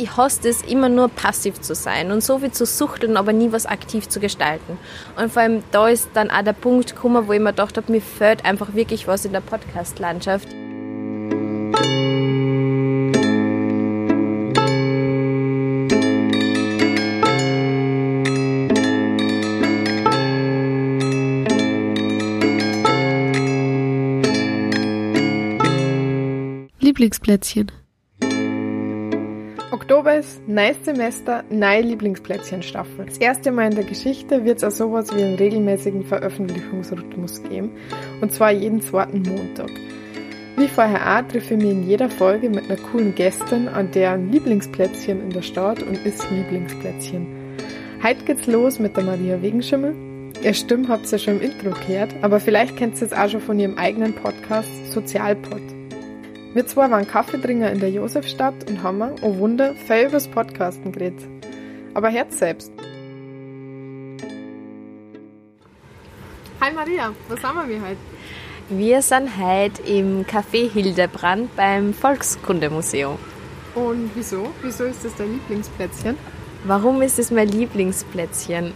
ich hasse es, immer nur passiv zu sein und so viel zu suchteln, aber nie was aktiv zu gestalten. Und vor allem da ist dann auch der Punkt gekommen, wo ich mir gedacht habe, mir fehlt einfach wirklich was in der Podcast-Landschaft. Lieblingsplätzchen. Oktober ist neues Semester, neue Lieblingsplätzchen-Staffel. Das erste Mal in der Geschichte wird es auch sowas wie einen regelmäßigen Veröffentlichungsrhythmus geben. Und zwar jeden zweiten Montag. Wie vorher auch treffe ich mich in jeder Folge mit einer coolen Gästin an deren Lieblingsplätzchen in der Stadt und ist Lieblingsplätzchen. Heute geht's los mit der Maria Wegenschimmel. Ihr Stimme habt ihr ja schon im Intro gehört, aber vielleicht kennt ihr es auch schon von ihrem eigenen Podcast Sozialpod. Wir zwei waren Kaffeetrinker in der Josefstadt und haben, oh Wunder, viel übers Podcasten geredet. Aber Herz selbst. Hi Maria, wo sind wir heute? Wir sind heute im Café Hildebrand beim Volkskundemuseum. Und wieso? Wieso ist das dein Lieblingsplätzchen? Warum ist es mein Lieblingsplätzchen?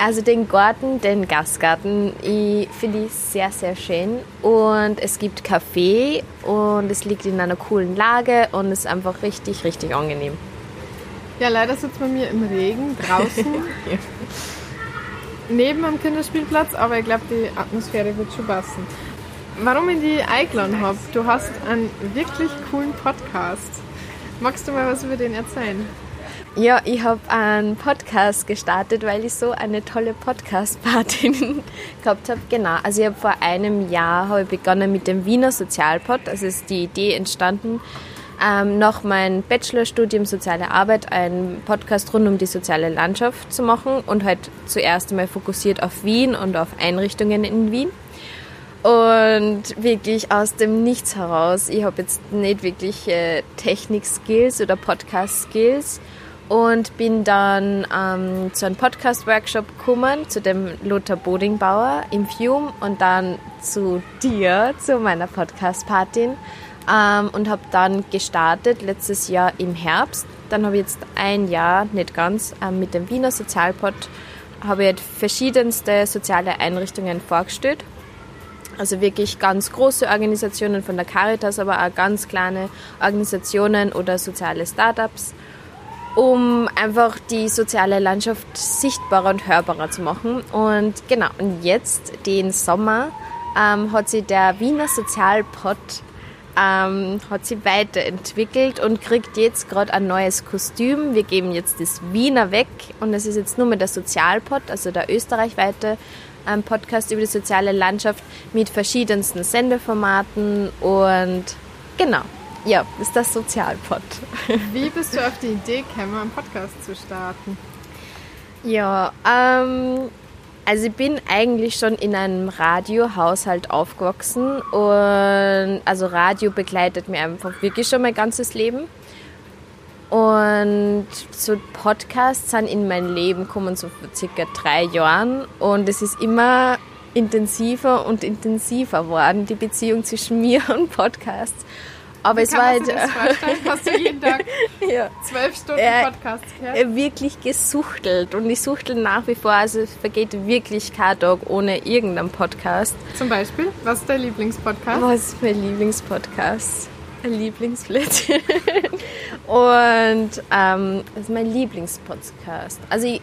Also den Garten, den Gastgarten, ich finde ich sehr, sehr schön. Und es gibt Kaffee und es liegt in einer coolen Lage und ist einfach richtig, richtig angenehm. Ja, leider sitzt man mir im Regen draußen. ja. Neben am Kinderspielplatz, aber ich glaube, die Atmosphäre wird schon passen. Warum ich die eingeladen habe? Du hast einen wirklich coolen Podcast. Magst du mal was über den erzählen? Ja, ich habe einen Podcast gestartet, weil ich so eine tolle Podcast-Patin gehabt habe. Genau, also ich habe vor einem Jahr habe ich begonnen mit dem Wiener Sozialpod. Also ist die Idee entstanden, ähm, nach meinem Bachelorstudium Soziale Arbeit einen Podcast rund um die soziale Landschaft zu machen und halt zuerst einmal fokussiert auf Wien und auf Einrichtungen in Wien. Und wirklich aus dem Nichts heraus. Ich habe jetzt nicht wirklich äh, Technik-Skills oder Podcast-Skills und bin dann ähm, zu einem Podcast-Workshop gekommen, zu dem Lothar Bodingbauer im Fium und dann zu dir, zu meiner Podcast-Patin ähm, und habe dann gestartet letztes Jahr im Herbst. Dann habe ich jetzt ein Jahr, nicht ganz, ähm, mit dem Wiener Sozialpod habe ich verschiedenste soziale Einrichtungen vorgestellt. Also wirklich ganz große Organisationen von der Caritas, aber auch ganz kleine Organisationen oder soziale Startups um einfach die soziale Landschaft sichtbarer und hörbarer zu machen. Und genau, und jetzt, den Sommer, ähm, hat sich der Wiener Sozialpod ähm, hat sich weiterentwickelt und kriegt jetzt gerade ein neues Kostüm. Wir geben jetzt das Wiener weg und es ist jetzt nur mehr der Sozialpod, also der österreichweite ähm, Podcast über die soziale Landschaft mit verschiedensten Sendeformaten und genau. Ja, ist das Sozialpod. Wie bist du auf die Idee gekommen, einen Podcast zu starten? Ja, ähm, also ich bin eigentlich schon in einem Radiohaushalt aufgewachsen und also Radio begleitet mir einfach wirklich schon mein ganzes Leben. Und so Podcasts sind in mein Leben gekommen so vor circa drei Jahren und es ist immer intensiver und intensiver geworden, die Beziehung zwischen mir und Podcasts. Aber es war halt. Hast du jeden Tag ja. zwölf Stunden äh, Podcast gehört? Wirklich gesuchtelt. Und ich suchtel nach wie vor. Also vergeht wirklich kein Tag ohne irgendeinen Podcast. Zum Beispiel? Was ist dein Lieblingspodcast? Was ist mein Lieblingspodcast? Ein Lieblingsplätzchen. Und ähm, das ist mein Lieblingspodcast. Also ich,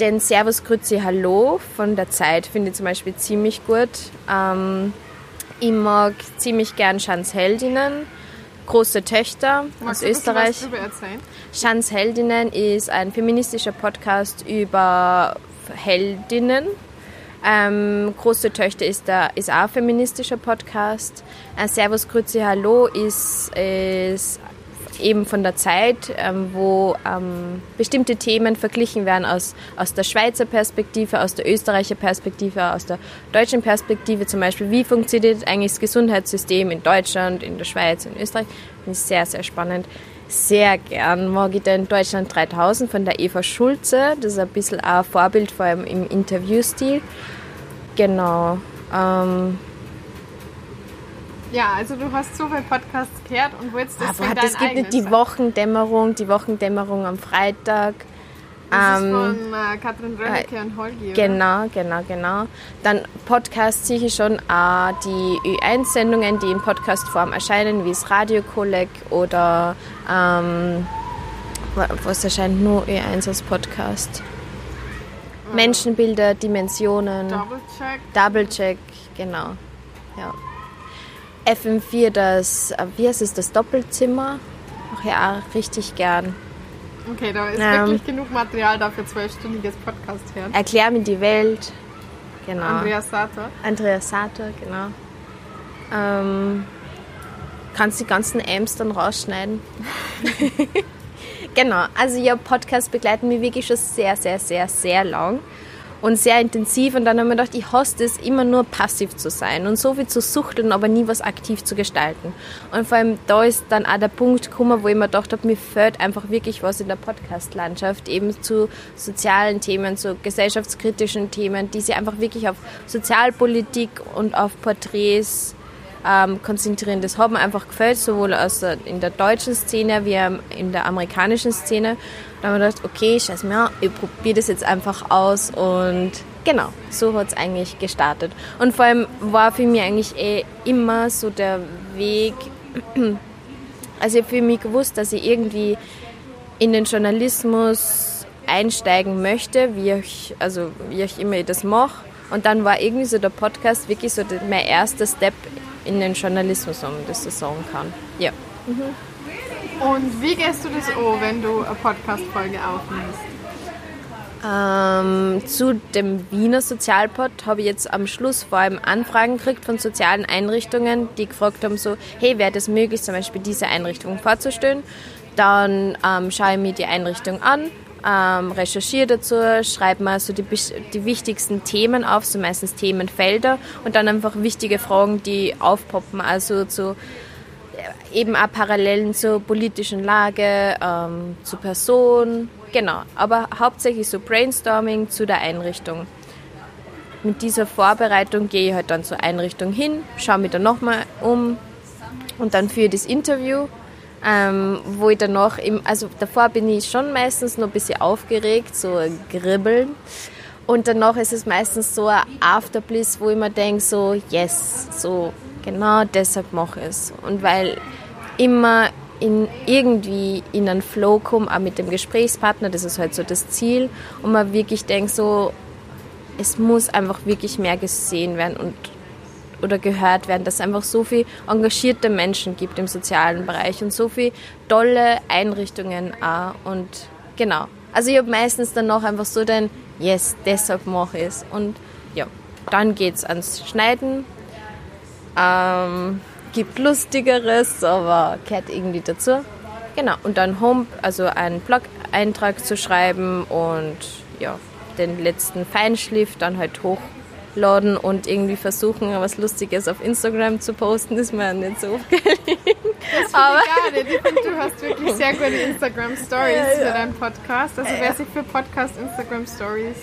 den Servus Grüezi Hallo von der Zeit finde ich zum Beispiel ziemlich gut. Ähm, ich mag ziemlich gern Schanzheldinnen, große Töchter Magst aus Österreich. Schanzheldinnen ist ein feministischer Podcast über Heldinnen. Ähm, große Töchter ist, der, ist auch ein feministischer Podcast. Ein Servus Grüezi Hallo ist, ist eben von der Zeit, ähm, wo ähm, bestimmte Themen verglichen werden aus, aus der Schweizer Perspektive, aus der Österreicher Perspektive, aus der deutschen Perspektive. Zum Beispiel, wie funktioniert eigentlich das Gesundheitssystem in Deutschland, in der Schweiz, in Österreich. Finde ich sehr, sehr spannend. Sehr gern mag ich den Deutschland 3000 von der Eva Schulze. Das ist ein bisschen ein Vorbild, vor allem im Interviewstil. Genau. Ähm, Ja, also du hast so viele Podcasts gehört und wolltest das Aber es gibt nicht die Wochendämmerung, die Wochendämmerung am Freitag. Das ähm, ist von äh, Katrin Rönnecke äh, und Holgi, Genau, genau, genau. Dann Podcast sicher schon auch die Ü1-Sendungen, die in Podcastform erscheinen, wie das Radiokolleg oder ähm, was erscheint nur Ü1 als Podcast? Äh, Menschenbilder, Dimensionen. Double-Check. Double-Check, genau. Ja. FM4, das, äh, wie heißt es, das Doppelzimmer? Ach ja, richtig gern. Okay, da ist ähm, wirklich genug Material dafür, zwölfstündiges Podcast hören. Erklär mir die Welt. Genau. Andreas Sater. Andreas Sater, genau. Ähm, kannst die ganzen Amps dann rausschneiden. genau, also ja, Podcast begleiten mich wirklich schon sehr, sehr, sehr, sehr lang und sehr intensiv. Und dann haben wir gedacht, ich hasse es, immer nur passiv zu sein und so viel zu suchteln, aber nie was aktiv zu gestalten. Und vor allem da ist dann auch der Punkt gekommen, wo ich mir gedacht habe, mir fehlt einfach wirklich was in der Podcast-Landschaft, eben zu sozialen Themen, zu gesellschaftskritischen Themen, die sich einfach wirklich auf Sozialpolitik und auf Porträts ähm, hat mir einfach gefällt, sowohl aus der, in der deutschen Szene wie in der amerikanischen Szene. Da haben wir gedacht, okay, scheiß mir, ich probiere das jetzt einfach aus und genau, so hat es eigentlich gestartet. Und vor allem war für mich eigentlich eh immer so der Weg, also ich habe für mich gewusst, dass ich irgendwie in den Journalismus einsteigen möchte, wie ich, also wie ich immer das mache. Und dann war irgendwie so der Podcast wirklich so mein erster Step in den Journalismus, um das so sagen kann. Ja. Mhm. Und wie gehst du das an, wenn du eine Podcast-Folge aufnimmst? Ähm, zu dem Wiener Sozialpod habe ich jetzt am Schluss vor allem Anfragen gekriegt von sozialen Einrichtungen, die gefragt haben, so, hey, wäre das möglich, zum Beispiel diese Einrichtung vorzustellen? Dann ähm, schaue ich mir die Einrichtung an, ähm, recherchiere dazu, schreibe mal so die, die wichtigsten Themen auf, so meistens Themenfelder und dann einfach wichtige Fragen, die aufpoppen, also zu eben auch Parallelen zur politischen Lage, ähm, zur Person, genau. Aber hauptsächlich so Brainstorming zu der Einrichtung. Mit dieser Vorbereitung gehe ich halt dann zur Einrichtung hin, schaue mich dann nochmal um und dann führe ich das Interview, ähm, wo ich danach, im, also davor bin ich schon meistens noch ein bisschen aufgeregt, so gribbeln. Und danach ist es meistens so ein Afterbliss, wo ich mir denke, so, yes, so genau deshalb mache ich es. Und weil immer in irgendwie in einen Flow komme, auch mit dem Gesprächspartner, das ist halt so das Ziel. Und man wirklich denkt so, es muss einfach wirklich mehr gesehen werden und oder gehört werden, dass es einfach so viele engagierte Menschen gibt im sozialen Bereich und so viele tolle Einrichtungen auch. Und genau. Also ich habe meistens dann noch einfach so den, yes, deshalb mache ich es. Und ja, dann geht es ans Schneiden. Ähm, gibt Lustigeres, aber gehört irgendwie dazu. Genau, und dann Home, also einen Blog-Eintrag zu schreiben und ja, den letzten Feinschliff dann halt hochladen und irgendwie versuchen, was Lustiges auf Instagram zu posten, ist mir nicht so gelingen. Das aber ich gar nicht. Ich finde, du hast wirklich sehr gute Instagram Stories ja, ja. für deinen Podcast. Also wer sich für Podcast Instagram Stories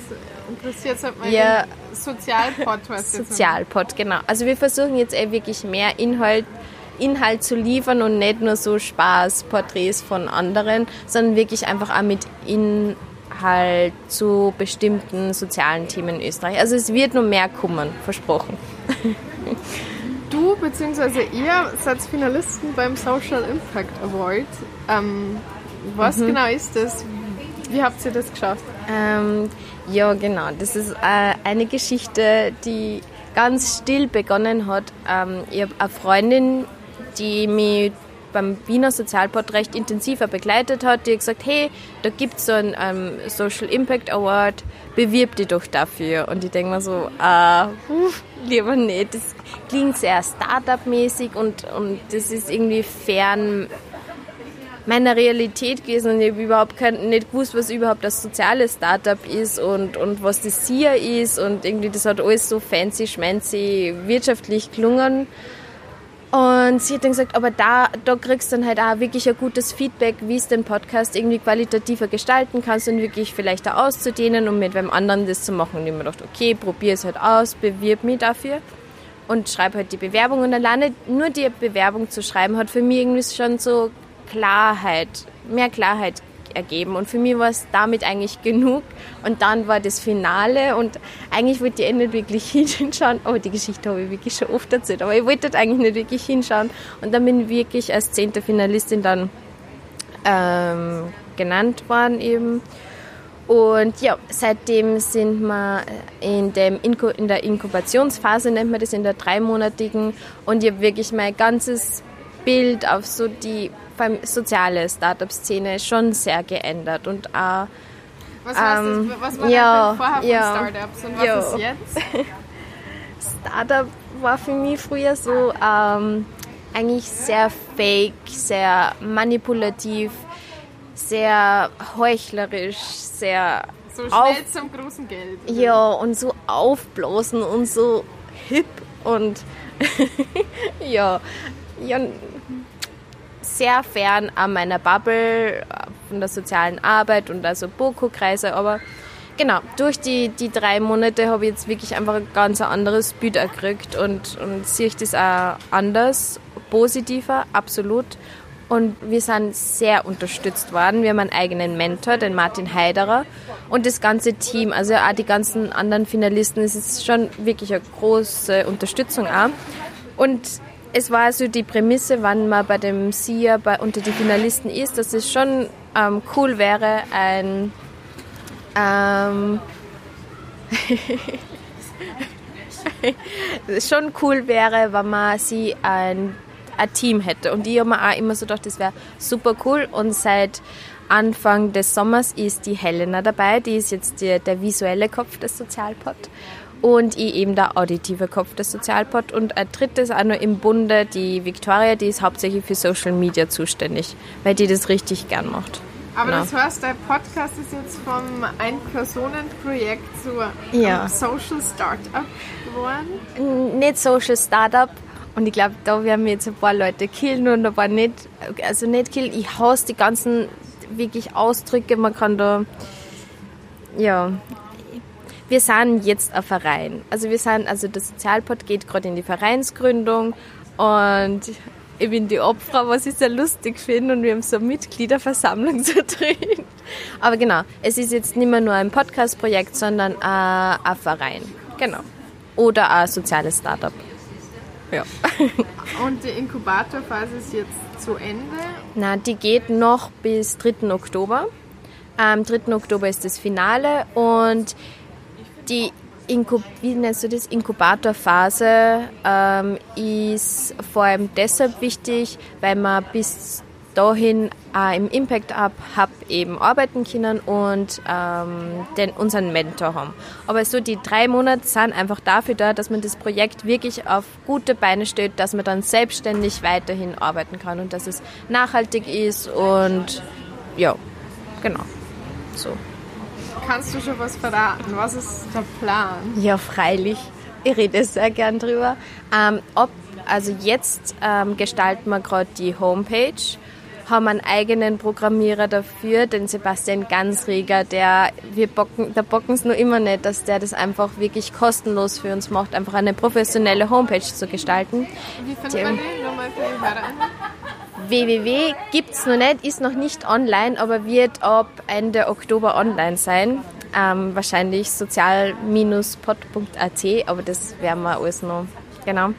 interessiert, hat man ja. Sozialpod. Sozialpod, genau. Also wir versuchen jetzt eh wirklich mehr Inhalt Inhalt zu liefern und nicht nur so Spaß, Porträts von anderen, sondern wirklich einfach auch mit Inhalt zu bestimmten sozialen Themen in Österreich. Also es wird nur mehr kommen, versprochen. Du bzw. ihr seid Finalisten beim Social Impact Award. Ähm, was mhm. genau ist das? Wie habt ihr das geschafft? Ähm, ja, genau. Das ist äh, eine Geschichte, die ganz still begonnen hat. Ähm, ich habe eine Freundin, die mich beim Wiener Sozialport recht intensiver begleitet hat, die hat gesagt, hey, da gibt es so einen ähm, Social Impact Award, bewirb dich doch dafür. Und ich denke mir so, äh, lieber nicht. Das klingt sehr Startup-mäßig und, und das ist irgendwie fern meiner Realität gewesen und ich habe überhaupt kein, nicht gewusst, was überhaupt das soziale Startup ist und, und was das SIA ist und irgendwie das hat alles so fancy, schmancy, wirtschaftlich gelungen. Und sie hat dann gesagt, aber da, da kriegst du dann halt auch wirklich ein gutes Feedback, wie es den Podcast irgendwie qualitativer gestalten kannst und wirklich vielleicht auch auszudehnen und mit wem anderen das zu machen. Und ich mir gedacht, okay, probier es halt aus, bewirb mich dafür. und schreibe halt die Bewerbung und alleine nur die Bewerbung zu schreiben hat für mich irgendwie schon so Klarheit, mehr Klarheit ergeben. Und für mich war es damit eigentlich genug. Und dann war das Finale. Und eigentlich wollte ich eh nicht wirklich hinschauen, aber die Geschichte habe ich wirklich schon oft erzählt, aber ich wollte eigentlich nicht wirklich hinschauen. Und dann bin ich wirklich als zehnte Finalistin dann ähm, genannt worden eben. Und ja, seitdem sind wir in, dem Inko, in der Inkubationsphase, nennt man das, in der dreimonatigen. Und ich habe wirklich mein ganzes Bild auf so die soziale Startup-Szene schon sehr geändert. Und auch, was, ähm, das, was war ja, vorher von ja, Startups und was ja. ist jetzt? Startup war für mich früher so ähm, eigentlich sehr fake, sehr manipulativ sehr heuchlerisch, sehr. So schnell zum großen Geld. Ja, und so aufblasen und so hip und ja, ja, sehr fern an meiner Bubble von der sozialen Arbeit und also Boko-Kreise, aber genau, durch die, die drei Monate habe ich jetzt wirklich einfach ein ganz anderes Bild gekriegt und, und sehe ich das auch anders, positiver, absolut. Und wir sind sehr unterstützt worden. Wir haben einen eigenen Mentor, den Martin Heiderer. Und das ganze Team, also auch die ganzen anderen Finalisten, es ist schon wirklich eine große Unterstützung auch. Und es war also die Prämisse, wann man bei dem SIA bei, unter die Finalisten ist, dass es schon ähm, cool wäre, ein ähm, schon cool wäre, wenn man sie ein ein Team hätte. Und ich habe mir auch immer so gedacht, das wäre super cool. Und seit Anfang des Sommers ist die Helena dabei, die ist jetzt die, der visuelle Kopf des Sozialpod und ich eben der auditive Kopf des Sozialpod und ein drittes auch nur im Bunde, die Victoria, die ist hauptsächlich für Social Media zuständig, weil die das richtig gern macht. Aber genau. das heißt, der Podcast ist jetzt vom Ein-Personen-Projekt zu ja. Social Startup geworden? Nicht Social Startup, und ich glaube, da werden wir jetzt ein paar Leute killen und ein paar nicht. Also nicht killen, ich hasse die ganzen wirklich Ausdrücke. Man kann da, ja, wir sind jetzt ein Verein. Also wir sind, also der Sozialpod geht gerade in die Vereinsgründung und ich bin die Opfer, was ich sehr lustig finde und wir haben so eine Mitgliederversammlung zu drehen. Aber genau, es ist jetzt nicht mehr nur ein Podcast-Projekt, sondern ein Verein. Genau. Oder ein soziales Startup. Ja. Und die Inkubatorphase ist jetzt zu Ende? Na, die geht noch bis 3. Oktober. Am 3. Oktober ist das Finale und die Inkub wie nennst du das? Inkubatorphase ähm, ist vor allem deshalb wichtig, weil man bis dahin äh, im Impact Hub eben arbeiten können und ähm, den, unseren Mentor haben. Aber so die drei Monate sind einfach dafür da, dass man das Projekt wirklich auf gute Beine stellt, dass man dann selbstständig weiterhin arbeiten kann und dass es nachhaltig ist und ja, genau. So. Kannst du schon was verraten? Was ist der Plan? Ja, freilich. Ich rede sehr gern drüber. Ähm, ob, also jetzt ähm, gestalten wir gerade die Homepage haben einen eigenen Programmierer dafür, den Sebastian Gansreger, der wir bocken, der bocken es nur immer nicht, dass der das einfach wirklich kostenlos für uns macht, einfach eine professionelle Homepage zu gestalten. Wie findet man die nochmal für die Hörer www gibt es noch nicht, ist noch nicht online, aber wird ab Ende Oktober online sein. Ähm, wahrscheinlich sozial-pod.at, aber das werden wir alles noch. Genau.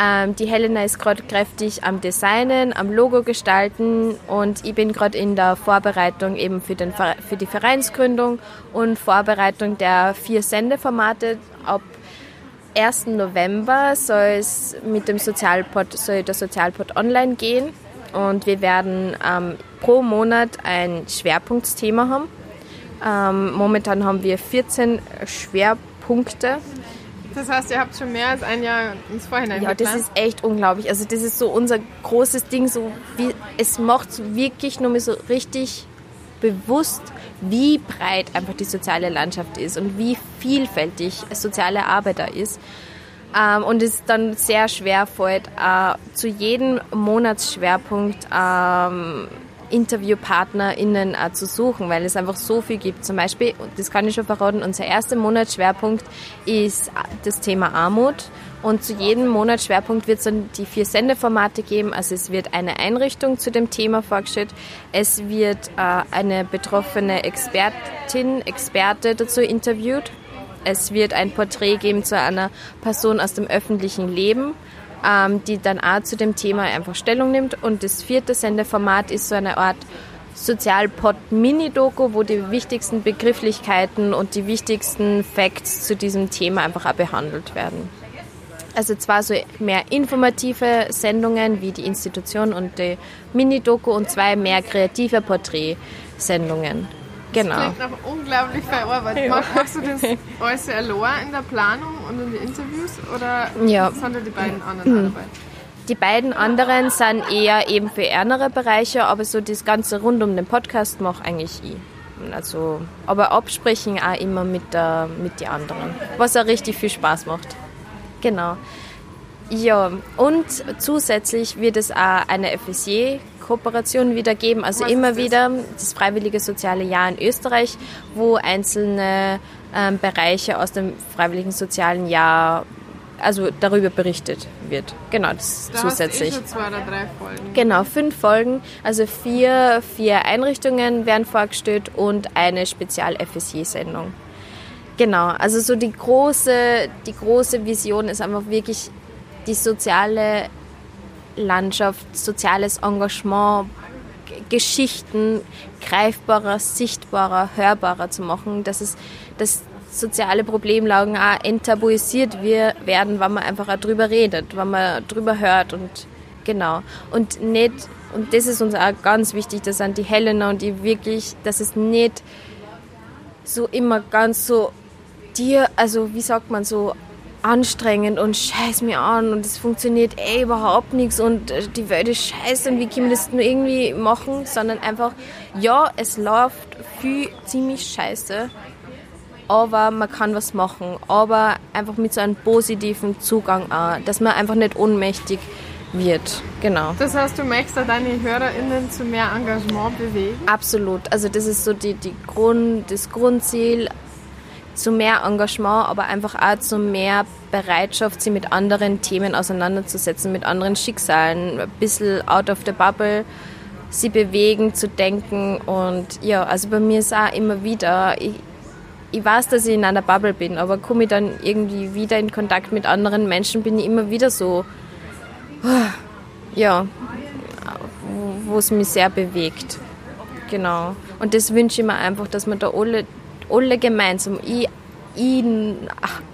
Ähm, die Helena ist gerade kräftig am Designen, am Logo gestalten und ich bin gerade in der Vorbereitung eben für, den, für die Vereinsgründung und Vorbereitung der vier Sendeformate. Ab 1. November soll es mit dem Sozialpod, soll der Sozialpod online gehen und wir werden ähm, pro Monat ein Schwerpunktthema haben. Ähm, momentan haben wir 14 Schwerpunkte das heißt, ihr habt schon mehr als ein Jahr ins Vorhinein Ja, geplant. das ist echt unglaublich. Also das ist so unser großes Ding. So wie, es macht wirklich nur mal so richtig bewusst, wie breit einfach die soziale Landschaft ist und wie vielfältig soziale Arbeit da ist. Ähm, und es dann sehr schwer fällt, äh, zu jedem Monatsschwerpunkt ähm, InterviewpartnerInnen auch zu suchen, weil es einfach so viel gibt. Zum Beispiel, das kann ich schon verraten, unser erster Monatsschwerpunkt ist das Thema Armut. Und zu jedem Monatsschwerpunkt wird es dann die vier Sendeformate geben. Also es wird eine Einrichtung zu dem Thema vorgestellt. Es wird äh, eine betroffene Expertin, Experte dazu interviewt. Es wird ein Porträt geben zu einer Person aus dem öffentlichen Leben ähm, die dann auch zu dem Thema einfach Stellung nimmt. Und das vierte Sendeformat ist so eine Art Sozialpod-Mini-Doku, wo die wichtigsten Begrifflichkeiten und die wichtigsten Facts zu diesem Thema einfach auch behandelt werden. Also zwar so mehr informative Sendungen wie die Institution und die Mini-Doku und zwei mehr kreative Porträtsendungen. Genau. Das klingt nach unglaublich viel Arbeit. Ja. Machst du das alles allein in der Planung und in den Interviews oder ja. sind da die beiden anderen mhm. dabei? Die beiden anderen sind eher eben für ärmere Bereiche, aber so das Ganze rund um den Podcast mache eigentlich ich. Also, aber absprechen auch immer mit, der, mit den anderen, was auch richtig viel Spaß macht. Genau. Ja, und zusätzlich wird es auch eine FSJ Kooperation wieder geben. Also Was immer wieder das Freiwillige Soziale Jahr in Österreich, wo einzelne ähm, Bereiche aus dem Freiwilligen Sozialen Jahr also darüber berichtet wird. Genau, das da zusätzlich. Hast eh zwei oder drei Folgen. Genau, fünf Folgen. Also vier, vier Einrichtungen werden vorgestellt und eine Spezial-FSJ-Sendung. Genau, also so die große, die große Vision ist einfach wirklich die soziale Landschaft, soziales Engagement, Geschichten greifbarer, sichtbarer, hörbarer zu machen, dass es dass soziale Problemlagen auch enttabuisiert werden, wenn man einfach auch drüber redet, wenn man drüber hört und genau. Und nicht und das ist uns auch ganz wichtig, das sind die Helena und die wirklich, dass es nicht so immer ganz so dir, also wie sagt man so anstrengend und scheiß mir an und es funktioniert eh überhaupt nichts und äh, die Welt ist scheiße und wie können wir das nur irgendwie machen, sondern einfach, ja, es läuft viel ziemlich scheiße, aber man kann was machen, aber einfach mit so einem positiven Zugang auch, dass man einfach nicht ohnmächtig wird. Genau. Das heißt, du möchtest auch deine HörerInnen zu mehr Engagement bewegen? Absolut. Also das ist so die, die Grund, das Grundziel, zu mehr Engagement, aber einfach auch zu mehr Bereitschaft, sich mit anderen Themen auseinanderzusetzen, mit anderen Schicksalen, ein bisschen out of the bubble, sie bewegen, zu denken und ja, also bei mir ist auch immer wieder, ich, ich weiß, dass ich in einer Bubble bin, aber komme ich dann irgendwie wieder in Kontakt mit anderen Menschen, bin ich immer wieder so, ja, wo es mich sehr bewegt. Genau. Und das wünsche ich mir einfach, dass man da alle alle gemeinsam, ich, ich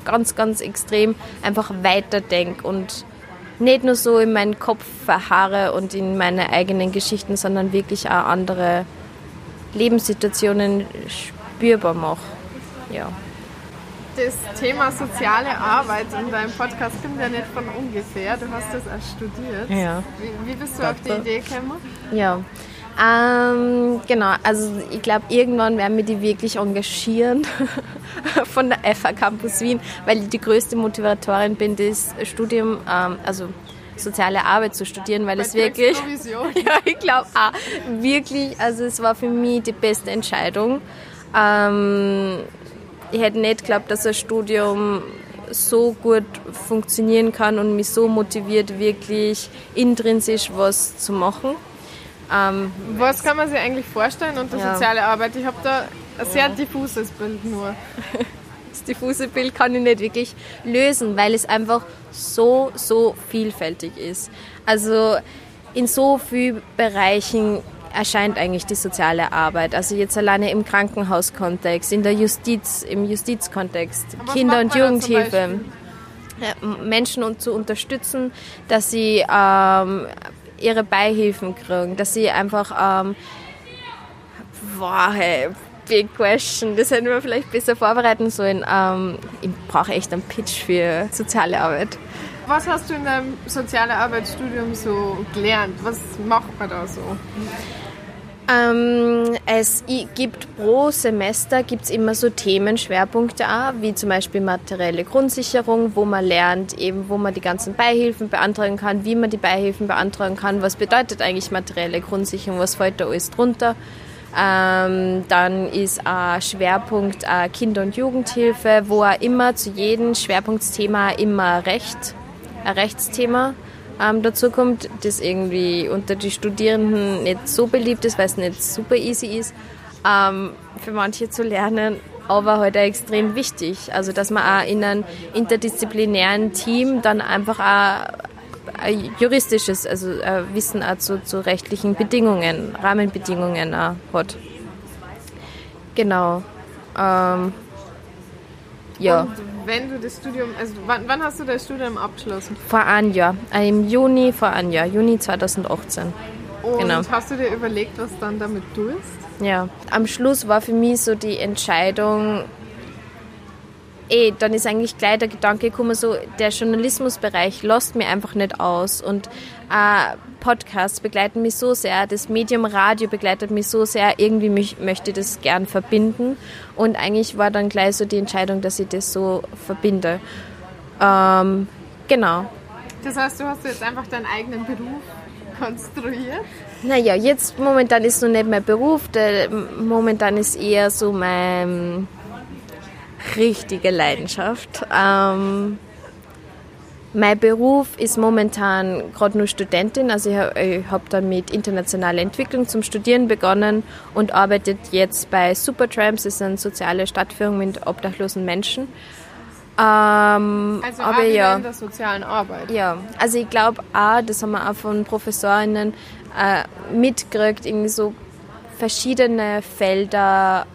ganz, ganz extrem einfach weiterdenke und nicht nur so in meinen Kopf verharre und in meine eigenen Geschichten, sondern wirklich auch andere Lebenssituationen spürbar mache. Ja. Das Thema soziale Arbeit in deinem Podcast kommt ja nicht von ungefähr. Du hast das auch studiert. Ja. Wie, wie bist du auf die Idee gekommen? Ja, ähm, genau, also ich glaube, irgendwann werden wir die wirklich engagieren von der FH Campus Wien, weil ich die größte Motivatorin bin, das Studium, ähm, also soziale Arbeit zu studieren, weil Bei es wirklich, ja, ich glaube auch, wirklich, also es war für mich die beste Entscheidung. Ähm, ich hätte nicht geglaubt, dass ein Studium so gut funktionieren kann und mich so motiviert, wirklich intrinsisch was zu machen. Ähm, Was kann man sich eigentlich vorstellen unter ja. soziale Arbeit? Ich habe da ein sehr ja. diffuses Bild nur. Das diffuse Bild kann ich nicht wirklich lösen, weil es einfach so, so vielfältig ist. Also in so vielen Bereichen erscheint eigentlich die soziale Arbeit. Also jetzt alleine im Krankenhauskontext, in der Justiz, im Justizkontext, Kinder- und Jugendhilfe. Menschen zu unterstützen, dass sie ähm, ihre Beihilfen kriegen, dass sie einfach, ähm, boah, hey, big question, das hätten wir vielleicht besser vorbereiten sollen. Ähm, ich brauche echt einen Pitch für soziale Arbeit. Was hast du in deinem sozialen Arbeitsstudium so gelernt? Was macht man da so? Ähm, es gibt pro Semester gibt's immer so Themenschwerpunkte wie zum Beispiel materielle Grundsicherung, wo man lernt, eben wo man die ganzen Beihilfen beantragen kann, wie man die Beihilfen beantragen kann, was bedeutet eigentlich materielle Grundsicherung, was fällt da alles drunter. Ähm, dann ist ein Schwerpunkt äh, Kinder- und Jugendhilfe, wo er immer zu jedem Schwerpunktsthema immer Recht, ein Rechtsthema ähm, dazu kommt, das irgendwie unter die Studierenden nicht so beliebt ist, weil es nicht super easy ist, ähm, für manche zu lernen, aber halt auch extrem wichtig. Also, dass man auch in einem interdisziplinären Team dann einfach auch ein juristisches also ein Wissen auch zu, zu rechtlichen Bedingungen, Rahmenbedingungen auch hat. Genau. Ähm, ja. Und wenn du das Studium, also wann, wann hast du das Studium abgeschlossen? Vor einem Jahr, äh, im Juni vor einem Jahr, Juni 2018. Und Genau. hast du dir überlegt, was dann damit tust? Ja, am Schluss war für mich so die Entscheidung, eh, dann ist eigentlich gleich der Gedanke gekommen, so der Journalismusbereich lässt mir einfach nicht aus und äh, Podcasts begleiten mich so sehr, das Medium Radio begleitet mich so sehr, irgendwie mich, möchte ich das gern verbinden und eigentlich war dann gleich so die Entscheidung, dass ich das so verbinde. Ähm, genau. Das heißt, du hast jetzt einfach deinen eigenen Beruf konstruiert? Naja, jetzt momentan ist noch nicht mein Beruf, der, momentan ist eher so meine richtige Leidenschaft. Ähm, mein Beruf ist momentan gerade nur Studentin, also ich habe hab dann mit internationaler Entwicklung zum Studieren begonnen und arbeite jetzt bei Supertramps, das ist eine soziale Stadtführung mit obdachlosen Menschen. Ähm, Also aber ja. in der sozialen Arbeit. Ja, also ich glaube auch, das haben wir auch von Professorinnen äh, mitgekriegt, irgendwie so verschiedene Felder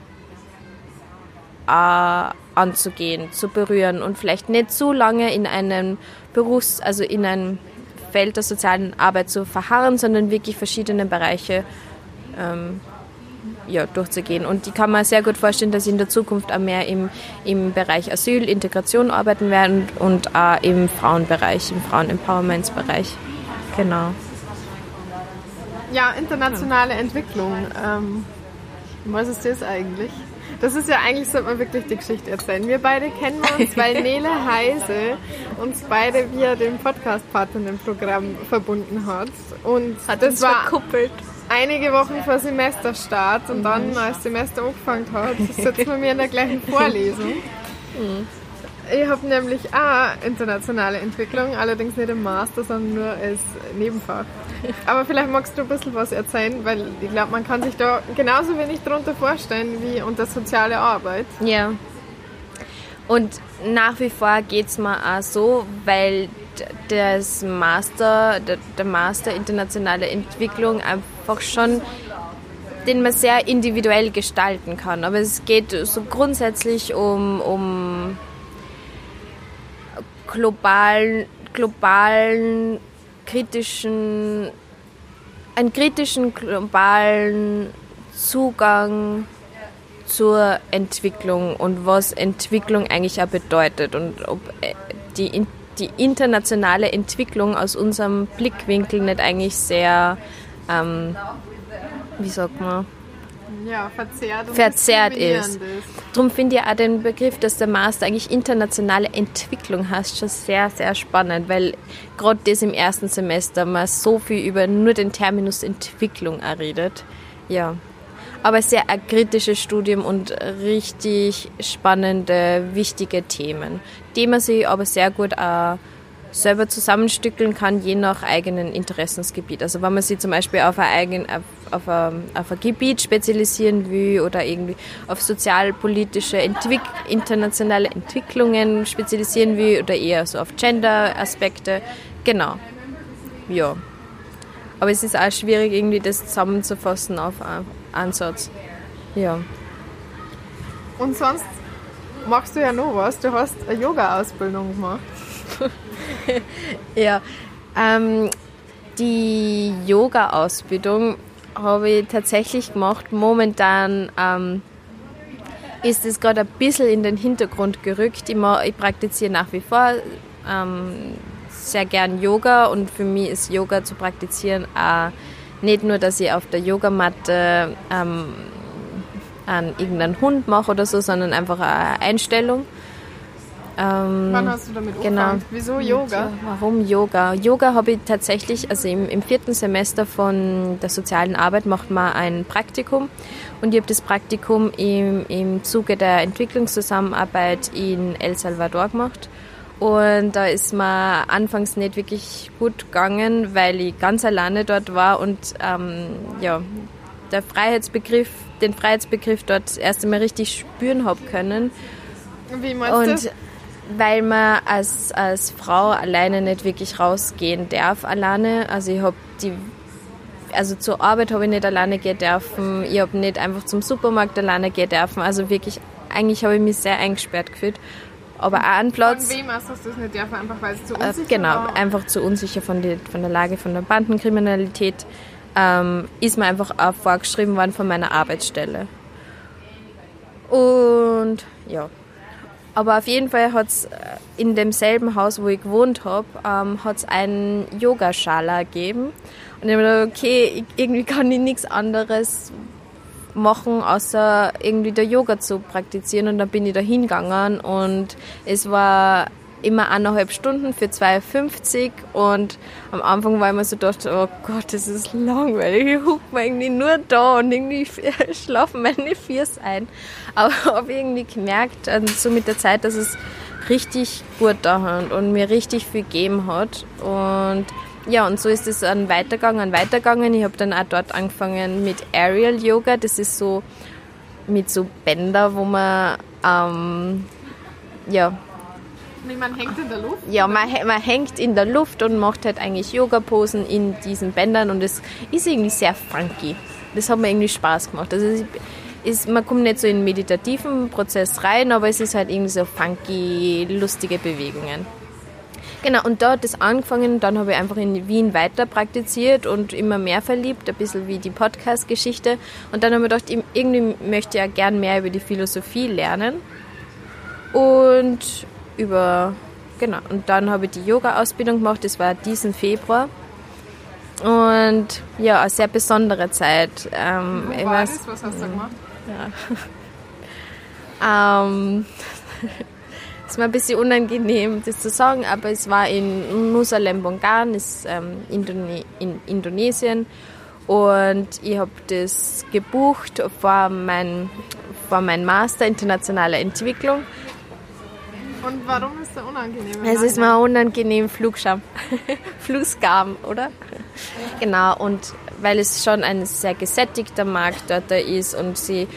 äh, anzugehen, zu berühren und vielleicht nicht zu lange in einem Berufs-, also in einem Feld der sozialen Arbeit zu verharren, sondern wirklich verschiedene Bereiche ähm, ja, durchzugehen. Und ich kann mir sehr gut vorstellen, dass ich in der Zukunft auch mehr im, im Bereich Asyl, Integration arbeiten werde und, und auch im Frauenbereich, im Frauen-Empowerments-Bereich. Genau. Ja, internationale Entwicklung. Ähm, was ist das eigentlich? Das ist ja eigentlich, sollte man wirklich die Geschichte erzählen. Wir beide kennen uns, weil Nele Heise uns beide via dem Podcast-Partnerinnen-Programm verbunden hat. Und das war verkuppelt. einige Wochen vor Semesterstart und dann, als das Semester angefangen hat, sitzen wir mir in der gleichen Vorlesung. Ich habe nämlich auch internationale Entwicklung, allerdings nicht im Master, sondern nur als Nebenfach. Aber vielleicht magst du ein bisschen was erzählen, weil ich glaube, man kann sich da genauso wenig darunter vorstellen wie unter soziale Arbeit. Ja. Und nach wie vor geht es mir auch so, weil das Master, der Master internationale Entwicklung einfach schon, den man sehr individuell gestalten kann. Aber es geht so grundsätzlich um, um globalen, globalen, kritischen, einen kritischen, globalen Zugang zur Entwicklung und was Entwicklung eigentlich auch bedeutet und ob äh, die, die internationale Entwicklung aus unserem Blickwinkel nicht eigentlich sehr, ähm, wie sagt man, Ja, verzerrt und Verzerrt ist. Darum finde ich auch den Begriff, dass der Master eigentlich internationale Entwicklung heißt, schon sehr, sehr spannend, weil gerade das im ersten Semester man so viel über nur den Terminus Entwicklung auch redet. Ja. Aber sehr ein kritisches Studium und richtig spannende, wichtige Themen, die man sich aber sehr gut auch selber zusammenstückeln kann, je nach eigenen Interessensgebiet. Also wenn man sich zum Beispiel auf ein, eigen, auf, auf, ein, auf ein Gebiet spezialisieren will oder irgendwie auf sozialpolitische Entwick internationale Entwicklungen spezialisieren will oder eher so auf Gender-Aspekte. Genau. Ja. Aber es ist auch schwierig, irgendwie das zusammenzufassen auf einen Ansatz. Ja. Und sonst machst du ja noch was. Du hast eine Yoga-Ausbildung gemacht. Ja, ähm, die Yoga-Ausbildung habe ich tatsächlich gemacht. Momentan ähm, ist es gerade ein bisschen in den Hintergrund gerückt. Ich, ich praktiziere nach wie vor ähm, sehr gern Yoga und für mich ist Yoga zu praktizieren auch nicht nur, dass ich auf der Yogamatte ähm, an irgendeinen Hund mache oder so, sondern einfach eine Einstellung. Ähm, Wann hast du damit genau. angefangen? Wieso Yoga? Warum Yoga? Yoga habe ich tatsächlich, also im, im, vierten Semester von der sozialen Arbeit macht man ein Praktikum und ich habe das Praktikum im, im Zuge der Entwicklungszusammenarbeit in El Salvador gemacht. Und da ist mir anfangs nicht wirklich gut gegangen, weil ich ganz alleine dort war und ähm, ja, der Freiheitsbegriff, den Freiheitsbegriff dort das erste Mal richtig spüren habe können. Wie meinst und weil man als, als Frau alleine nicht wirklich rausgehen darf alleine. Also ich habe die also zur Arbeit habe ich nicht alleine gehen dürfen. Ich habe nicht einfach zum Supermarkt alleine gehen dürfen. Also wirklich, eigentlich habe ich mich sehr eingesperrt gefühlt. Aber auch an Platz. Von wem hast du das nicht dürfen? Einfach weil es zu äh, unsicher äh, Genau, war? einfach zu unsicher von, die, von der Lage von der Bandenkriminalität. Ähm, ist mir einfach auch vorgeschrieben worden von meiner Arbeitsstelle. Und ja. Aber auf jeden Fall hat es äh, in demselben Haus, wo ich gewohnt habe, ähm, hat es einen Yogaschala gegeben. Und ich habe gedacht, okay, irgendwie kann ich nichts anderes machen, außer irgendwie der Yoga zu praktizieren. Und dann bin ich da hingegangen und es war immer eineinhalb Stunden für 2,50 und am Anfang war ich mir so gedacht, oh Gott, das ist langweilig, ich huck mir irgendwie nur da und irgendwie schlafen meine Füße ein. Aber ich habe irgendwie gemerkt, also so mit der Zeit, dass es richtig gut da hat und mir richtig viel gegeben hat und ja, und so ist es dann weitergegangen, weitergegangen. Ich habe dann auch dort angefangen mit Aerial Yoga. Das ist so mit so Bänder, wo man ähm, ja. Nee, man hängt in der Luft? Ja, man, man hängt in der Luft und macht halt eigentlich Yoga-Posen in diesen Bändern und es ist irgendwie sehr funky. Das hat mir irgendwie Spaß gemacht. Also ist, man kommt nicht so in den meditativen Prozess rein, aber es ist halt irgendwie so funky, lustige Bewegungen. Genau, und da hat es angefangen, dann habe ich einfach in Wien weiter praktiziert und immer mehr verliebt, ein bisschen wie die Podcast-Geschichte. Und dann habe ich gedacht, irgendwie möchte ich ja gern mehr über die Philosophie lernen. Und über, genau, und dann habe ich die Yoga-Ausbildung gemacht, das war diesen Februar. Und ja, eine sehr besondere Zeit. Ähm, Wo war weiß, das? Was hast du gemacht? Ja. ähm, ist mir ein bisschen unangenehm, das zu sagen, aber es war in Nusa Lembongan, ist ähm, Indone in Indonesien. Und ich habe das gebucht vor mein, vor mein Master Internationale Entwicklung. Und warum ist das unangenehm? Es ist mir unangenehm, Flugscham. Flugskam, oder? Genau, und weil es schon ein sehr gesättigter Markt dort ist und sie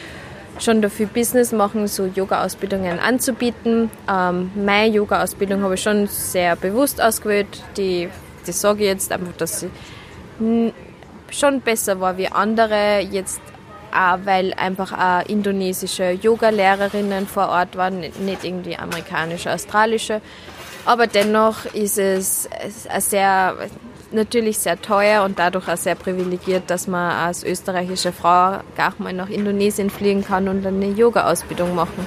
schon dafür Business machen, so Yoga-Ausbildungen anzubieten. Ähm, meine Yoga-Ausbildung habe ich schon sehr bewusst ausgewählt. Die, das sage ich jetzt einfach, dass sie schon besser war wie andere. Jetzt auch, weil einfach auch indonesische Yoga-Lehrerinnen vor Ort waren, nicht irgendwie amerikanische, australische. Aber dennoch ist es sehr natürlich sehr teuer und dadurch auch sehr privilegiert, dass man als österreichische Frau gar mal nach Indonesien fliegen kann und eine Yoga-Ausbildung machen.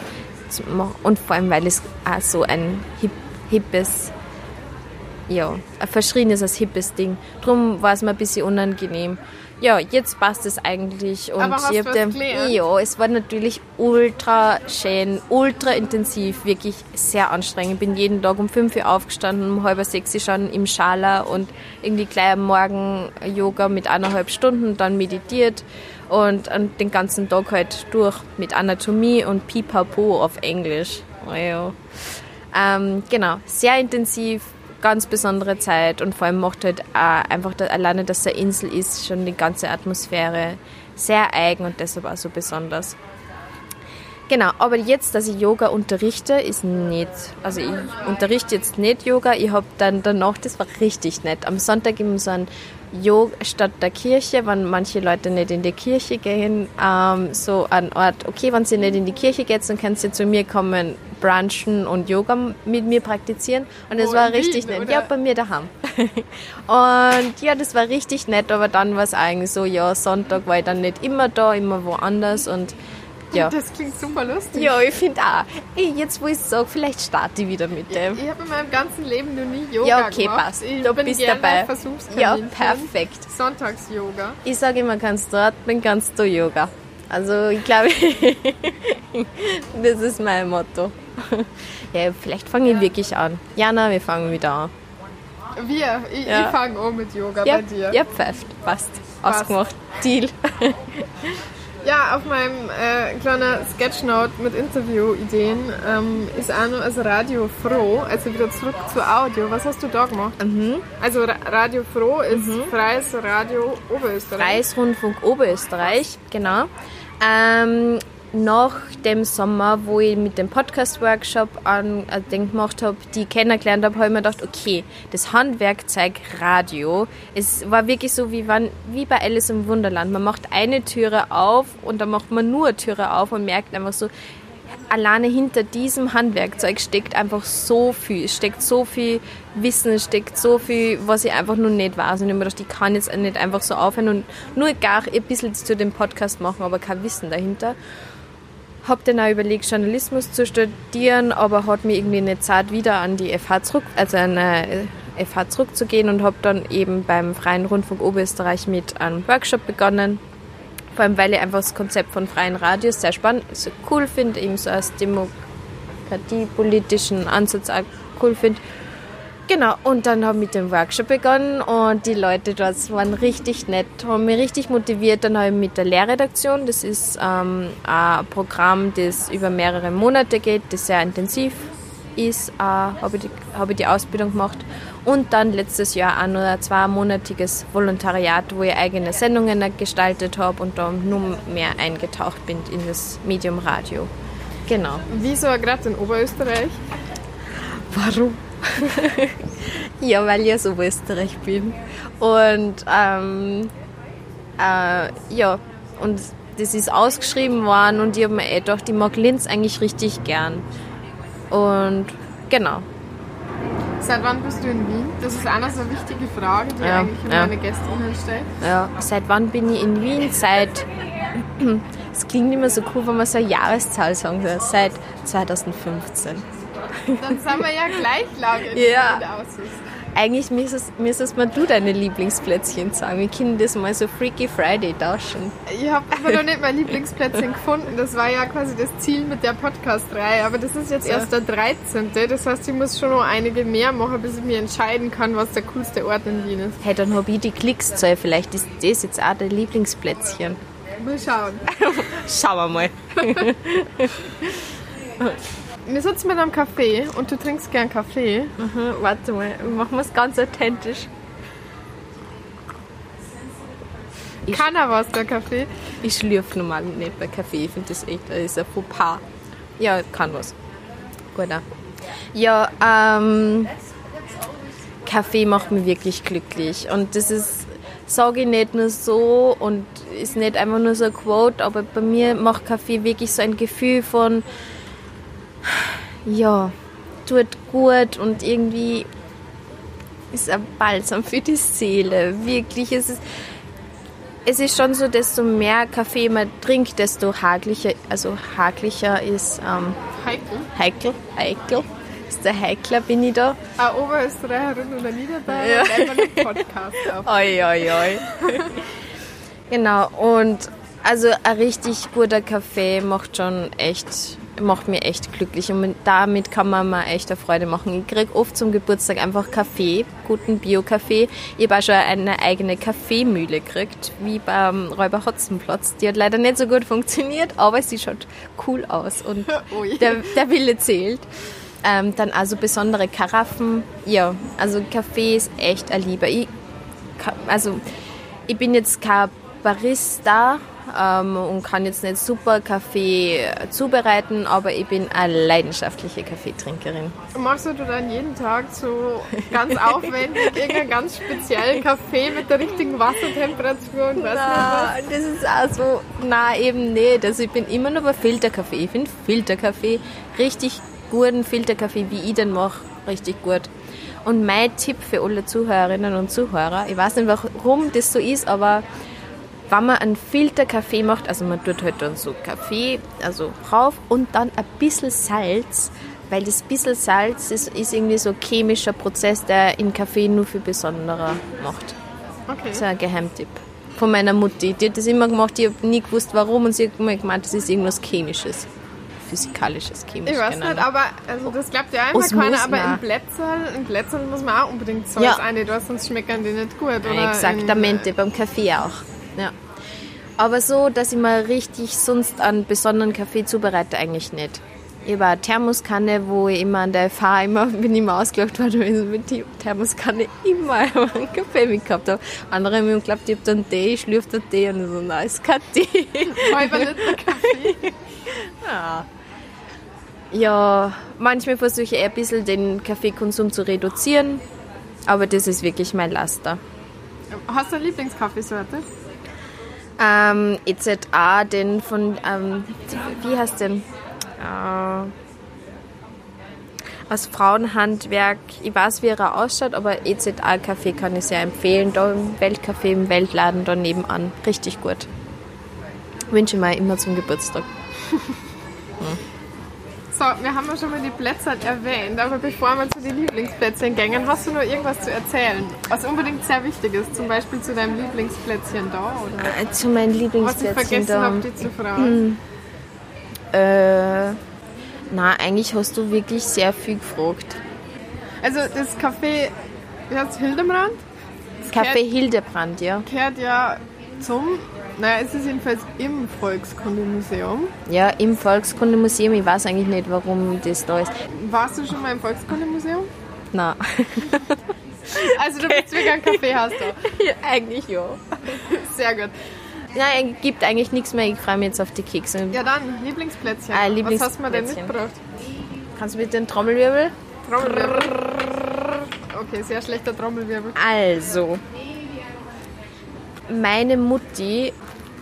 Und vor allem, weil es auch so ein hip, hippes, ja, verschrien ist als hippes Ding. Darum war es mir ein bisschen unangenehm ja, jetzt passt es eigentlich. Und Aber hast ich du Ja, es war natürlich ultra schön, ultra intensiv, wirklich sehr anstrengend. Ich bin jeden Tag um 5 Uhr aufgestanden, um halb sechs schon im Schala und irgendwie gleich am Morgen Yoga mit eineinhalb Stunden, dann meditiert und, und den ganzen Tag halt durch mit Anatomie und Pipapo auf Englisch. Oh ja. ähm, genau, sehr intensiv, ganz besondere Zeit und vor allem macht halt auch einfach da, alleine, dass es eine Insel ist, schon die ganze Atmosphäre sehr eigen und deshalb auch so besonders. Genau, aber jetzt, dass ich Yoga unterrichte, ist nicht, also ich unterrichte jetzt nicht Yoga, ich habe dann danach, das war richtig nett, am Sonntag immer so ein Yoga statt der Kirche, wenn manche Leute nicht in die Kirche gehen, ähm, so ein Ort, okay, wenn sie nicht in die Kirche geht, dann können sie zu mir kommen, brunchen und Yoga mit mir praktizieren. Und das oh, war richtig Wien, nett. Oder? Ja, bei mir daheim. und ja, das war richtig nett, aber dann war es eigentlich so, ja, Sonntag war ich dann nicht immer da, immer woanders und Ja. Das klingt super lustig. Ja, ich finde auch. Ey, jetzt, wo ich es sage, vielleicht starte ich wieder mit dem. Ich habe in meinem ganzen Leben noch nie Yoga Ja, okay, gemacht. passt. Ich Du bin bist gern dabei. Ja, perfekt. Sonntags-Yoga. Ich sage immer, kannst du atmen, kannst du Yoga. Also ich glaube, das ist mein Motto. Ja, vielleicht fange ich wirklich an. Jana, wir fangen wieder an. Wir, ich, Ja. ich fange an mit Yoga Ja, bei dir. ja pfeift. Passt. Passt. Ausgemacht. Deal. Ja, auf meinem äh, kleinen Sketchnote mit Interviewideen ähm, ist auch noch das Radio Froh, also wieder zurück zu Audio. Was hast du da gemacht? Mhm. Also Ra Radio Froh ist freies Radio Oberösterreich. Kreisrundfunk Oberösterreich, genau. Ähm, nach dem Sommer, wo ich mit dem Podcast-Workshop an, äh, den gemacht habe, die kennengelernt habe, habe ich mir gedacht, okay, das Handwerkzeug Radio, es war wirklich so wie, wann, wie bei Alice im Wunderland. Man macht eine Türe auf und dann macht man nur eine Türe auf und merkt einfach so, alleine hinter diesem Handwerkzeug steckt einfach so viel. Steckt so viel Wissen, steckt so viel, was ich einfach noch nicht weiß. Und ich mir gedacht, ich kann jetzt nicht einfach so aufhören und nur gar ein bisschen zu dem Podcast machen, aber kein Wissen dahinter. Habe dann auch überlegt, Journalismus zu studieren, aber hat mir irgendwie nicht Zeit, wieder an die FH zurück, also an eine FH zurückzugehen und habe dann eben beim Freien Rundfunk Oberösterreich mit einem Workshop begonnen. Vor allem, weil ich einfach das Konzept von freien Radios sehr spannend, so cool finde, eben so als demokratiepolitischen Ansatz auch cool finde. Genau, und dann habe ich mit dem Workshop begonnen und die Leute dort waren richtig nett, haben mich richtig motiviert. Dann habe ich mit der Lehrredaktion, das ist ähm, ein Programm, das über mehrere Monate geht, das sehr intensiv ist, äh, habe ich, die- habe ich die Ausbildung gemacht. Und dann letztes Jahr auch noch ein zweimonatiges Volontariat, wo ich eigene Sendungen gestaltet habe und da nur mehr eingetaucht bin in das Medium Radio. Genau. Wieso gerade in Oberösterreich? Warum? ja, weil ich aus Oberösterreich bin. Und ähm, äh, ja, und das ist ausgeschrieben worden und ich habe mir eh gedacht, ich mag Linz eigentlich richtig gern. Und genau. Seit wann bist du in Wien? Das ist noch so eine wichtige Frage, die Ja, eigentlich immer ja. meine Gästinnen stellen. Ja, seit wann bin ich in Wien? Seit. Es klingt immer so cool, wenn man so eine Jahreszahl sagen soll. Seit 2015. Dann sind wir ja gleich lang in Ja. der Aussicht. Eigentlich müsstest, müsstest mal du deine Lieblingsplätzchen sagen. Wir können das mal so Freaky Friday tauschen. Ich habe aber noch nicht mein Lieblingsplätzchen gefunden. Das war ja quasi das Ziel mit der Podcast-Reihe. Aber das ist jetzt Ja. erst der 13. Das heißt, ich muss schon noch einige mehr machen, bis ich mir entscheiden kann, was der coolste Ort in Wien ist. Hey, dann habe ich die Klickszahl. Vielleicht ist das jetzt auch dein Lieblingsplätzchen. Mal schauen. Schauen wir mal. Wir sitzen mit einem Kaffee und du trinkst gern Kaffee. Mhm, warte mal, machen wir es ganz authentisch. Ich- Kann er was, der Kaffee? Ich schlürfe normal nicht bei Kaffee. Ich finde das echt, das ist ein Fauxpas. Ja, kann was. Gut auch. Ja, ähm, Kaffee macht mich wirklich glücklich. Und das ist, sage ich nicht nur so und ist nicht einfach nur so ein Quote, aber bei mir macht Kaffee wirklich so ein Gefühl von, ja, tut gut und irgendwie ist ein Balsam für die Seele. Wirklich, es ist, es ist schon so, desto mehr Kaffee man trinkt, desto haglicher, also haglicher ist ähm, Heikel. heikel, heikel. Ist der Heikler bin ich da? Eine Oberösterreicherin oder Niederbayer, Ja. ja. einen Podcast auf. Oi, oi, oi. genau, und also ein richtig guter Kaffee macht schon echt, macht mir echt glücklich und mit- damit kann man mir echt eine Freude machen. Ich kriege oft zum Geburtstag einfach Kaffee, guten Bio-Kaffee. Ich habe auch schon eine eigene Kaffeemühle gekriegt, wie beim Räuber Hotzenplatz. Die hat leider nicht so gut funktioniert, aber sie schaut cool aus und der, der Wille zählt. Ähm, dann also besondere Karaffen. Ja, also Kaffee ist echt ein Lieber. Ich, also ich bin jetzt kein Barista ähm, und kann jetzt nicht super Kaffee zubereiten, aber ich bin eine leidenschaftliche Kaffeetrinkerin. Machst du dann jeden Tag so ganz aufwendig irgendeinen ganz speziellen Kaffee mit der richtigen Wassertemperatur und weiß Na, das ist auch so, na eben nicht. Also ich bin immer nur bei Filterkaffee. Ich finde Filterkaffee richtig guten Filterkaffee, wie ich den mache, richtig gut. Und mein Tipp für alle Zuhörerinnen und Zuhörer, ich weiß nicht, warum das so ist, aber wenn man einen Filterkaffee macht, also man tut halt dann so Kaffee, also drauf und dann ein bisschen Salz, weil das bisschen Salz ist, ist irgendwie so ein chemischer Prozess, der im Kaffee nur viel besonderer macht. Okay. Das ist ein Geheimtipp von meiner Mutti. Die hat das immer gemacht, ich habe nie gewusst warum und sie hat immer gemeint, das ist irgendwas Chemisches. Physikalisches, chemisches. Ich weiß nicht, aber also das glaubt ja Osmosen keiner, aber in Blätzeln, in Blätzeln muss man auch unbedingt Salz Ja. rein, sonst schmecken die nicht gut. Oder Exaktamente, beim Kaffee auch. Ja. Aber so, dass ich mal richtig sonst einen besonderen Kaffee zubereite, eigentlich nicht. Ich habe eine Thermoskanne, wo ich immer an der FH immer, bin ich immer ausgelacht worden, weil ich mit der Thermoskanne immer einen Kaffee mitgehabt habe. Andere haben mir geglaubt, ich habe dann Tee, ich schlürfe den Tee und ich so, nein, ist kein Tee. äh, halber Liter Kaffee. Ja, manchmal versuche ich eher ein bisschen den Kaffeekonsum zu reduzieren, aber das ist wirklich mein Laster. Hast du eine Lieblingskaffeesorte? Ähm, EZA, den von, ähm, wie heißt den? Äh, aus Frauenhandwerk. Ich weiß, wie er ausschaut, aber EZA-Kaffee kann ich sehr empfehlen. Da im Weltcafé, im Weltladen da nebenan. Richtig gut. Wünsche mir immer zum Geburtstag. So, wir haben ja schon mal die Plätze erwähnt, aber bevor wir zu den Lieblingsplätzchen gehen, hast du noch irgendwas zu erzählen, was unbedingt sehr wichtig ist, zum Beispiel zu deinem Lieblingsplätzchen da oder Äh, zu meinen was ich Lieblingsplätzchen vergessen da. habe, die zu fragen. Äh, na, eigentlich hast du wirklich sehr viel gefragt. Also das Café, wie heißt es, Hildebrand? Das Kaffee Hildebrand, ja. gehört ja zum, naja, es ist jedenfalls im Volkskundemuseum. Ja, im Volkskundemuseum. Ich weiß eigentlich nicht, warum das da ist. Warst du schon mal im Volkskundemuseum? Na, Also du bist wirklich ein Kaffeehaus da. eigentlich ja. Sehr gut. Nein, es gibt eigentlich nichts mehr. Ich freue mich jetzt auf die Kekse. Ja dann, Lieblingsplätzchen. Ah, Was hast du mir denn mitgebracht? Kannst du bitte den Trommelwirbel? Trommelwirbel. Okay, sehr schlechter Trommelwirbel. Also, meine Mutti,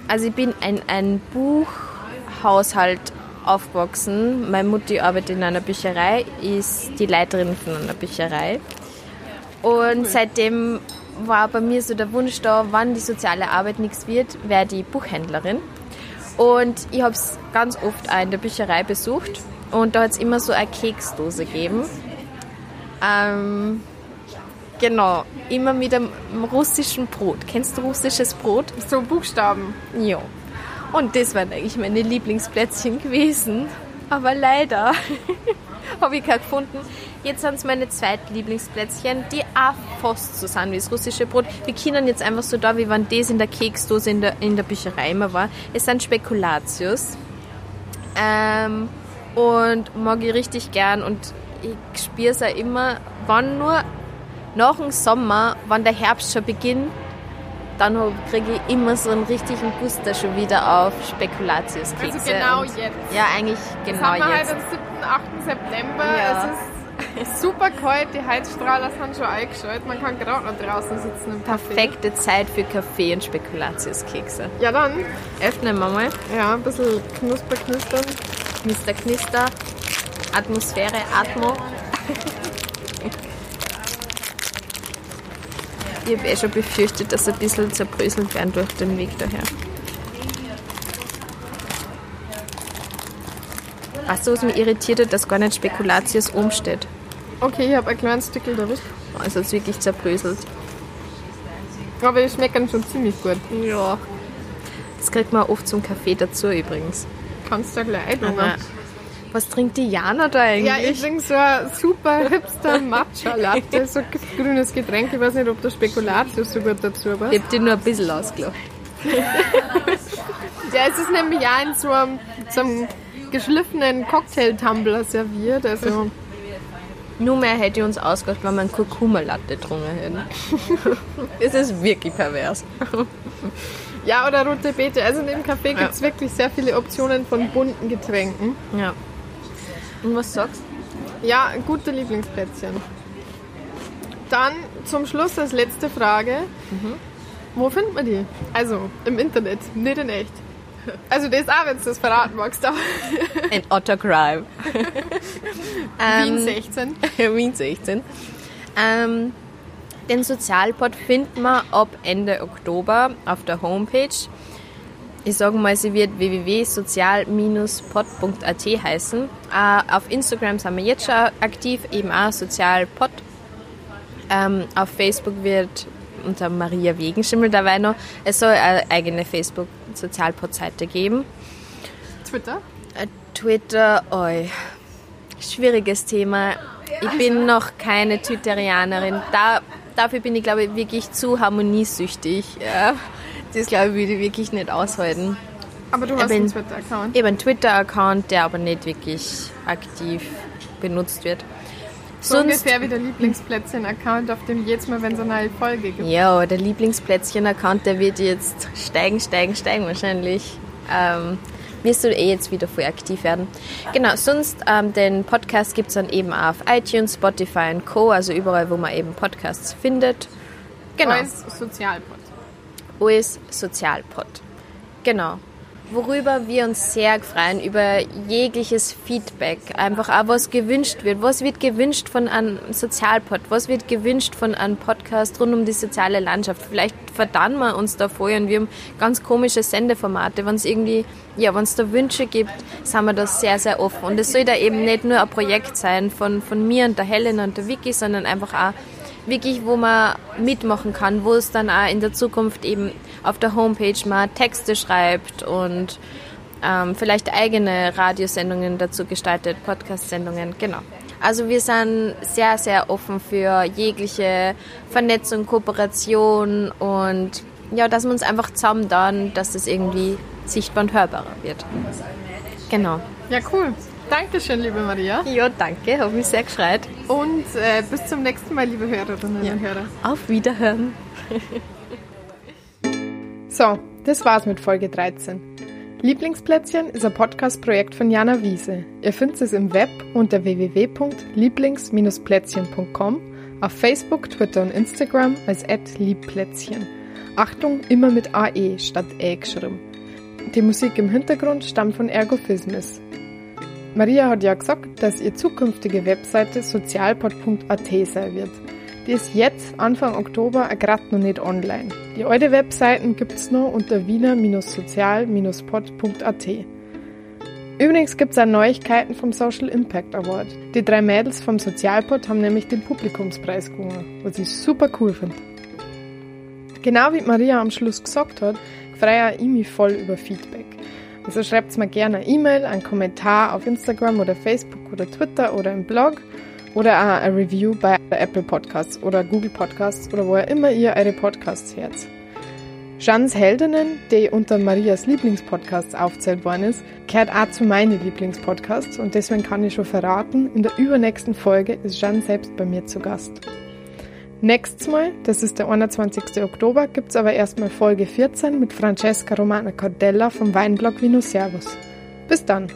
also ich bin ein, ein Buchhaushalt aufgewachsen. Meine Mutti arbeitet in einer Bücherei, ist die Leiterin von einer Bücherei. Und seitdem war bei mir so der Wunsch da, wann die soziale Arbeit nichts wird, wäre die Buchhändlerin. Und ich habe es ganz oft auch in der Bücherei besucht. Und da hat es immer so eine Keksdose gegeben. Ähm, genau, immer mit einem russischen Brot. Kennst du russisches Brot? So Buchstaben. Ja. Und das waren eigentlich meine Lieblingsplätzchen gewesen. Aber leider habe ich keine gefunden. Jetzt sind es meine zweiten Lieblingsplätzchen, die auch fast so sind wie das russische Brot. Wir können jetzt einfach so da, wie wenn das in der Keksdose in der, in der Bücherei immer war. Es sind Spekulatius. Ähm, und mag ich richtig gern. Und ich spüre es auch immer, wann nur nach dem Sommer, wenn der Herbst schon beginnt, dann kriege ich immer so einen richtigen Booster schon wieder auf Spekulatiuskekse. Also genau jetzt. Ja, eigentlich Jetzt genau haben wir jetzt. heute am 7., 8. September. Ja. Es ist super kalt, die Heizstrahler sind schon eingeschaltet. Man kann gerade noch draußen sitzen im Café. Perfekte Zeit für Kaffee und Spekulatiuskekse. Ja dann, Öffnen wir mal. ja, ein bisschen knusper knistern. Knister, Knister. Atmosphäre, Atmo. Ich habe eh schon befürchtet, dass ein bisschen zerbröselt werden durch den Weg daher. Weißt du, was mich irritiert hat, dass gar nicht Spekulatius oben steht? Okay, ich habe ein kleines Stückchen erwischt. Also es ist wirklich zerbröselt. Aber die schmecken schon ziemlich gut. Ja. Das kriegt man oft zum Kaffee dazu übrigens. Kannst du ja gleich einlungen. Was trinkt die Jana da eigentlich? Ja, ich trinke so ein super hipster Matcha-Latte, so ein grünes Getränk. Ich weiß nicht, ob der Spekulatius so gut dazu passt. ich hab dir nur ein bisschen ausgelacht. Ja, es ist nämlich auch in so einem, so einem geschliffenen Cocktail-Tumbler serviert. Also, Nur mehr hätte ich uns ausgelacht, wenn wir einen Kurkuma-Latte getrunken hätten. das ist wirklich pervers. ja, oder rote Beete. Also in dem Café gibt es wirklich sehr viele Optionen von bunten Getränken. Ja. Und was sagst Ja, gute Lieblingsplätzchen. Dann zum Schluss als letzte Frage. Wo findet man die? Also im Internet, nicht in echt. Also das auch, wenn du das verraten magst. Ein Autocrime. Wien 16. Wien 16. Ähm, den Sozialpod findet man ab Ende Oktober auf der Homepage. Ich sage mal, sie wird www.sozial-pod.at heißen. Äh, auf Instagram sind wir jetzt schon aktiv, eben auch sozialpod. Ähm, auf Facebook wird unter Maria Wegenschimmel dabei noch. Es soll eine eigene Facebook-Sozialpod-Seite geben. Twitter? Äh, Twitter, oi. Schwieriges Thema. Ich bin noch keine Twitterianerin. Da, dafür bin ich, glaube ich, wirklich zu harmoniesüchtig. Ja. Das, glaube ich, würde ich wirklich nicht aushalten. Aber du hast einen Twitter-Account? Habe einen Twitter-Account, der aber nicht wirklich aktiv benutzt wird. So Sonst, ungefähr wie der Lieblingsplätzchen-Account, auf dem jedes Mal, wenn es eine neue Folge gibt. Ja, der Lieblingsplätzchen-Account, der wird jetzt steigen, steigen, steigen wahrscheinlich. Ähm, wirst du eh jetzt wieder voll aktiv werden. Genau, sonst ähm, den Podcast gibt es dann eben auf iTunes, Spotify und Co., also überall, wo man eben Podcasts findet. Genau. Alles Sozialpod. Alles Sozialpod. Genau worüber wir uns sehr freuen, über jegliches Feedback. Einfach auch, was gewünscht wird. Was wird gewünscht von einem Sozialpod? Was wird gewünscht von einem Podcast rund um die soziale Landschaft? Vielleicht verdannen wir uns da vorher und wir haben ganz komische Sendeformate. Wenn es irgendwie, ja, wenn es da Wünsche gibt, sind wir da sehr, sehr offen. Und es soll da eben nicht nur ein Projekt sein von, von mir und der Helen und der Vicky, sondern einfach auch wirklich, wo man mitmachen kann, wo es dann auch in der Zukunft eben auf der Homepage mal Texte schreibt und ähm, vielleicht eigene Radiosendungen dazu gestaltet, Podcast-Sendungen, genau. Also wir sind sehr, sehr offen für jegliche Vernetzung, Kooperation und ja, dass wir uns einfach zusammen dann, dass es irgendwie sichtbar und hörbarer wird. Genau. Ja, cool. Dankeschön, liebe Maria. Ja, danke, habe mich sehr gefreut. Und äh, bis zum nächsten Mal, liebe Hörerinnen ja. und Hörer. Auf Wiederhören. so, das war's mit Folge 13. Lieblingsplätzchen ist ein Podcast-Projekt von Jana Wiese. Ihr findet es im Web unter www.lieblings-plätzchen.com, auf Facebook, Twitter und Instagram als @liebplätzchen. Achtung, immer mit AE statt Ä geschrieben. Die Musik im Hintergrund stammt von Ergophismus. Maria hat ja gesagt, dass ihre zukünftige Webseite sozialpod.at sein wird. Die ist jetzt, Anfang Oktober, gerade noch nicht online. Die alte Webseiten gibt's noch unter wiener-sozial-pod.at. Übrigens gibt's auch Neuigkeiten vom Social Impact Award. Die drei Mädels vom Sozialpod haben nämlich den Publikumspreis gewonnen, was ich super cool finde. Genau wie Maria am Schluss gesagt hat, freue ich mich voll über Feedback. Also schreibt mir gerne eine E-Mail, einen Kommentar auf Instagram oder Facebook oder Twitter oder im Blog oder auch ein Review bei Apple Podcasts oder Google Podcasts oder wo immer ihr eure Podcasts hört. Jeans Heldinnen, die unter Marias Lieblingspodcasts aufzählt worden ist, gehört auch zu meinen Lieblingspodcasts und deswegen kann ich schon verraten, in der übernächsten Folge ist Jeanne selbst bei mir zu Gast. Nächstes Mal, das ist der 21. Oktober, gibt es aber erstmal Folge 14 mit Francesca Romana Cordella vom Weinblog Vino Servus. Bis dann!